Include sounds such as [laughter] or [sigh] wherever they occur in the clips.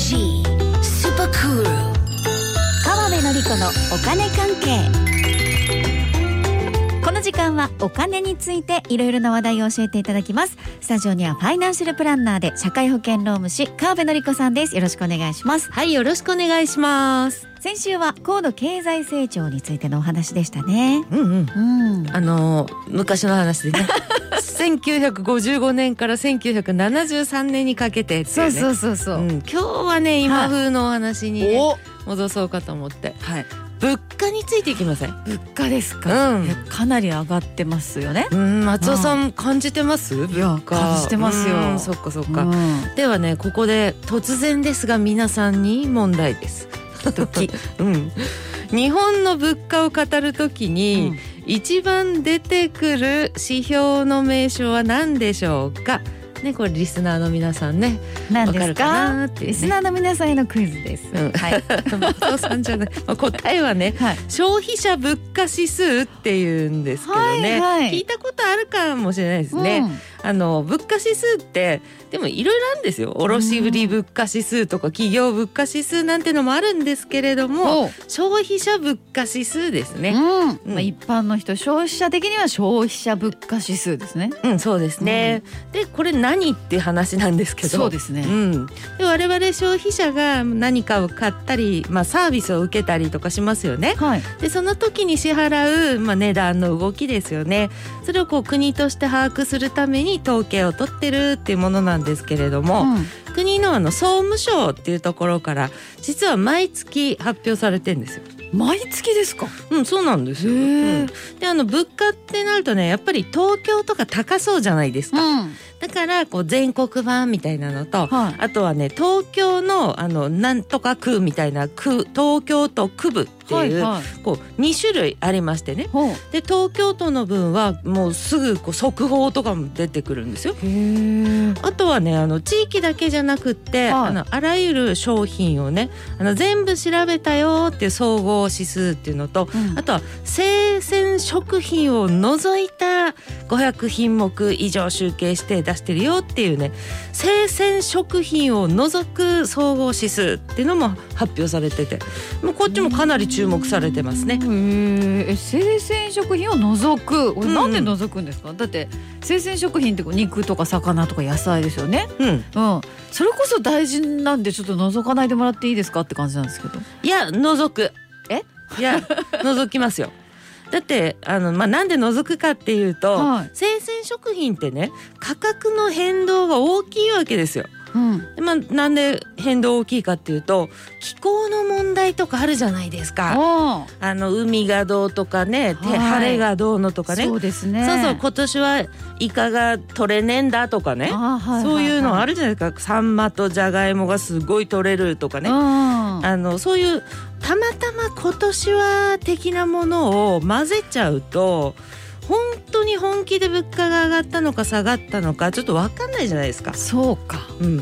G スーパークール川辺典子のお金関係。の時間はお金についていろいろな話題を教えていただきます。スタジオにはファイナンシャルプランナーで社会保険労務士川辺典子さんです。よろしくお願いします。はい、よろしくお願いします。先週は高度経済成長についてのお話でしたね。うんうん。うん。あのー昔の話でね。[laughs] 1955年から1973年にかけてね、そうそうそうそう、うん、今日はね今風のお話に、ね。お戻そうかと思って。はい。物価についていきません？物価ですか、うん。えかなり上がってますよね。うん松尾さん感じてます？いや物価。感じてますよ。うんそっかそっか、うん。ではねここで突然ですが皆さんに問題です。時 [laughs] うん、日本の物価を語るときに、一番出てくる指標の名称は何でしょうか？ねこれリスナーの皆さんね何ですわかるかね。リスナーの皆さんへのクイズです、うん。はい、[laughs] 松尾さんじゃない、まあ、答えはねはい、消費者物価指数っていうんですけどね、はいはい。聞いたことあるかもしれないですね、あの物価指数ってでもいろいろあるんですよ卸売物価指数とか企業物価指数なんてのもあるんですけれどうん、もお消費者物価指数ですね、うんうんまあ、一般の人消費者的には消費者物価指数ですね。うん、そうですね。で、これ何って話なんですけど。そうですね。うん、で我々消費者が何かを買ったり、まあ、サービスを受けたりとかしますよね。はい。でその時に支払う、まあ、値段の動きですよねそれをこう国として把握するために統計を取ってるっていうものなんですけれども、うん国のあの総務省っていうところから実は毎月発表されてんですよ。毎月ですか？うん、そうなんですよ。うんであの物価ってなるとねやっぱり東京とか高そうじゃないですか。うん。だからこう全国版みたいなのと、はいあとはね東京のあのなんとか区みたいな区東京都区部っていう、はいはい。こう2種類ありましてね。で東京都の分はもうすぐこう速報とかも出てくるんですよ。あとはねあの地域だけじゃなくって、はいあのあらゆる商品をねあの全部調べたよっていう総合指数っていうのと、うんあとは生鮮食品を除いた500品目以上集計して出してるよっていうね生鮮食品を除く総合指数っていうのも発表されててもうこっちもかなり注目されてますね。へええ生鮮食品を除く？こなんで除くんですか、だって生鮮食品ってこう肉とか魚とか野菜ですよね。うん、うん。それこそ大事なんでちょっと除かないでもらっていいですか？って感じなんですけど。いや除く。え？いや [laughs] 除きますよだってあの、まあ、なんで除くかっていうと、はい生鮮食品ってね価格の変動が大きいわけですよ。うんでまあ、なんで変動大きいかっていうと気候の問題とかあるじゃないですか。ああの海がどうとかね、てはい晴れがどうのとあかね。そうですねそうそう今年はイカが取れねえんだとかね。はいそういうのあるるじゃないですか。サンマとジャガイモがすごい取れるとかね。うんあのそういうたまたま今年は的なものを混ぜちゃうと本当に本気で物価が上がったのか下がったのかちょっと分かんないじゃないですか。そうか。うん、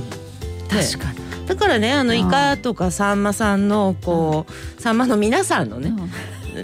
確かに、だからねあのイカとかサンマさんのこう、サンマの皆さんのね、うん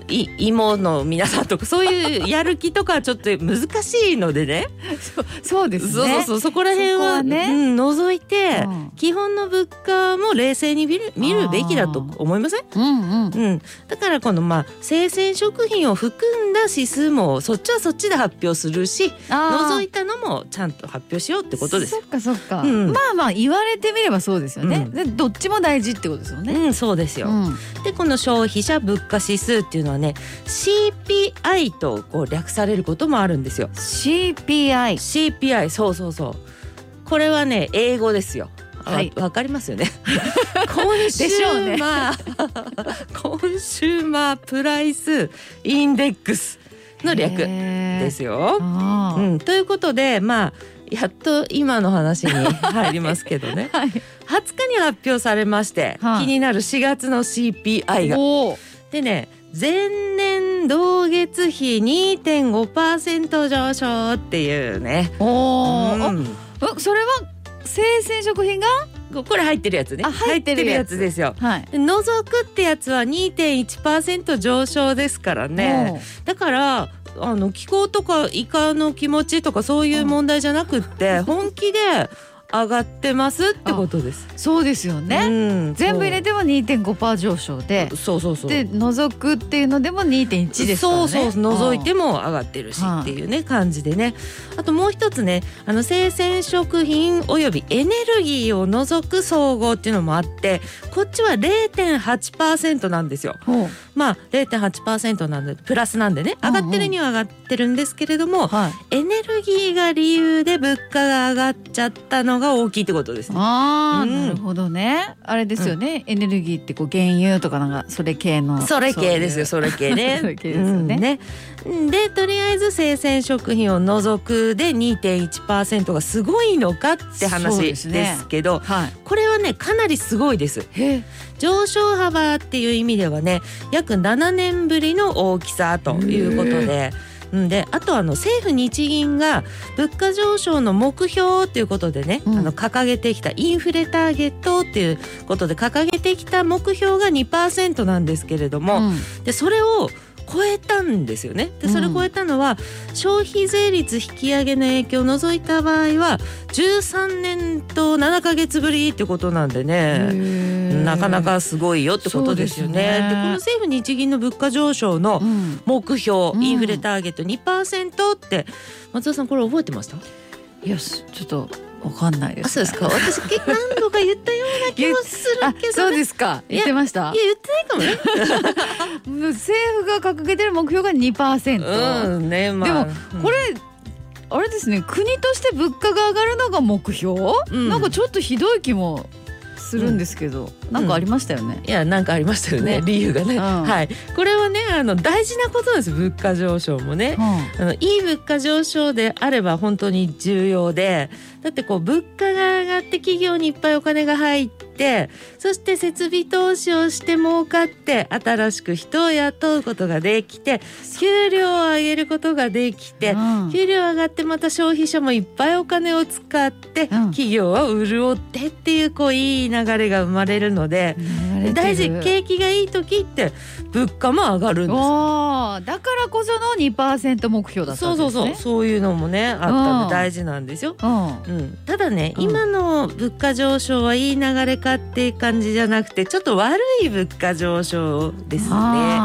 い芋の皆さんとかそういうやる気とかはちょっと難しいのでね。[laughs] そうですね。そうそうそうそこら辺ははね。うん、除いて、うん。基本の物価も冷静に見る見るべきだと思いません？うんうん。うん、だからこのまあ生鮮食品を含んだ指数もそっちはそっちで発表するし除いたのもちゃんと発表しようってことです。そっかそっか、うん。まあまあ言われてみればそうですよね、うん。でどっちも大事ってことですよね、うんそうですよ、うん。でこの消費者物価指数っていうのはね CPI とこう略されることもあるんですよ。CPI CPI そうそうそう。これはね英語ですよ。わはい。わかりますよね。コンシでしょうね。 Consumer Price Index の略ですよ。うん、ということでまあやっと今の話に入りますけどね。[laughs] はい。20日に発表されまして、はい。気になる4月の CPI が。でね前年同月比2.5%上昇っていうね。おー、うん。それは生鮮食品が？これ入ってるやつね。あ入ってるやつ。ですよ。はい。で除くってやつは2.1%上昇ですからね。だからあの気候とかイカの気持ちとかそういう問題じゃなくって [laughs] 本気で上がってますってことです。そうですよね、うん全部入れても2.5%上昇で。そうそうそう。で除くっていうのでも2.1ですからね。そうそう除いてもも上がってるしはいっていうね感じでね。あともう一つねあの生鮮食品およびエネルギーを除く総合っていうのもあってこっちは0.8%なんですよ。まあ0.8%なんでプラスなんでね上がってるには上がってるんですけれども、はい。エネルギーが理由で物価が上がっちゃったのが大きいってことですね。ああ、うん。なるほどね。あれですよね、エネルギーってこう原油とかなんかそれ系の。それ系ですよそれ系ね。[laughs] それ系ですよね。うん。ねでとりあえず生鮮食品を除くで2.1%がすごいのかって話でですけどいうはい。これはねかなりすごいです。へ。上昇幅っていう意味ではね約7年ぶりの大きさということで。うんであとあの政府日銀が物価上昇の目標ということでね、うんあの掲げてきたインフレターゲットっていうことで掲げてきた目標が2%なんですけれども、うんでそれを超えたんですよね。でそれを超えたのは、消費税率引き上げの影響を除いた場合は13年と7ヶ月ぶりってことなんでね。なかなかすごいよってことですよね。ですねでこの政府日銀の物価上昇のうん目標、うんインフレターゲット2%って松田さんこれ覚えてました？いやすちょっとわかんないです、あそうですか？私何度か言ったような気もするあけど、ね。そうですか言ってました？いや言ってないかもね。政府が掲げてる目標が2%、うんねまあ。でもうんこれあれですね国として物価が上がるのが目標、うんなんかちょっとひどい気もするんですけど、なんかありましたよね、いやなんかありましたよね。ね。理由がね、うん。はい。これはねあの大事なことです物価上昇もね、うん。あのいい物価上昇であれば本当に重要で。だってこう物価が上がって企業にいっぱいお金が入ってそして設備投資をして儲かって新しく人を雇うことができて給料を上げることができて、うん。給料上がってまた消費者もいっぱいお金を使って、企業は潤ってっていうこういい流れが生まれるので、流大事。景気がいい時って物価も上がるんです。よおーだからこその2%目標だったそうんですね。そうそうそう。いうのもねあったうん。んで大事なんですよ。うん。うん、ただね、うん。今の物価上昇はいい流れかっていう感じじゃなくてちょっと悪い物価上昇ですね。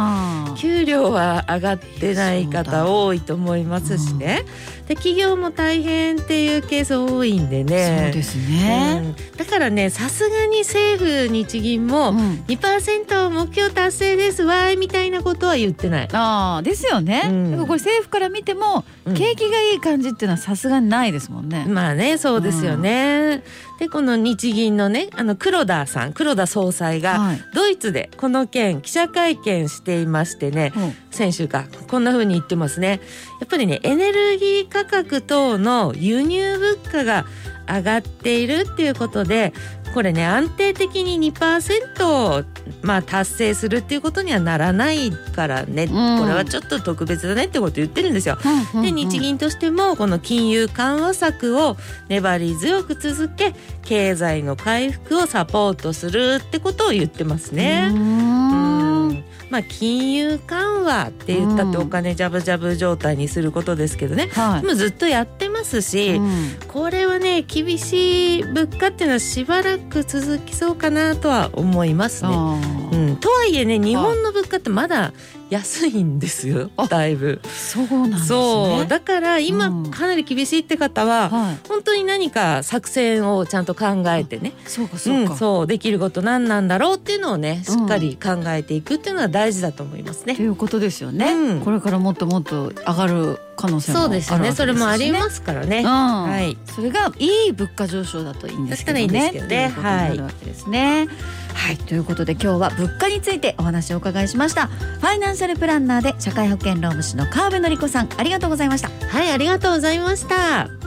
給料は上がってない方多いと思いますしね。で企業も大変っていうケース多いんでね。そうですね、うん。だからねさすがに政府日銀もうん。2%目標達成ですわいみたいなことは言ってない。ああですよね、うん。だからこれ政府から見ても、うん。景気がいい感じっていうのはさすがにないですもんね、まあねそうですよね。でこの日銀のねあの黒田さん黒田総裁がはい。ドイツでこの件記者会見していましてね。うん。先週か。こんな風に言ってますね。やっぱりねエネルギー価格等の輸入物価が上がっているっていうことでこれね安定的に2%をまあ達成するっていうことにはならないからね、これはちょっと特別だねってこと言ってるんですよ。で日銀としてもこの金融緩和策を粘り強く続け経済の回復をサポートするってことを言ってますね。まあ金融緩和って言ったってお金ジャブジャブ状態にすることですけどね、はい。もうずっとやってますし、うん。これはね厳しい物価っていうのはしばらく続きそうかなとは思いますね。とはいえね日本の物価ってまだ安いんですよ。あだいぶ。そうなんですね。そう。だから今うん。かなり厳しいって方は、はい。本当に何か作戦をちゃんと考えてね。そうかそうか、うん、そう。できること何なんだろうっていうのをねしっかり考えていくっていうのは大事だと思いますね。ということですよね、うん。これからもっともっと上がる可能性もあそうるわけですよね。ですよね。それもありますからね。うん。はい。それがいい物価上昇だといいんですけどね。だったらいいんですけどね。といですね。はい、ということで今日は物価についてお話をお伺いしました。ファイナンシャルプランナーで社会保険労務士の川辺典子さんありがとうございました。はい、ありがとうございました。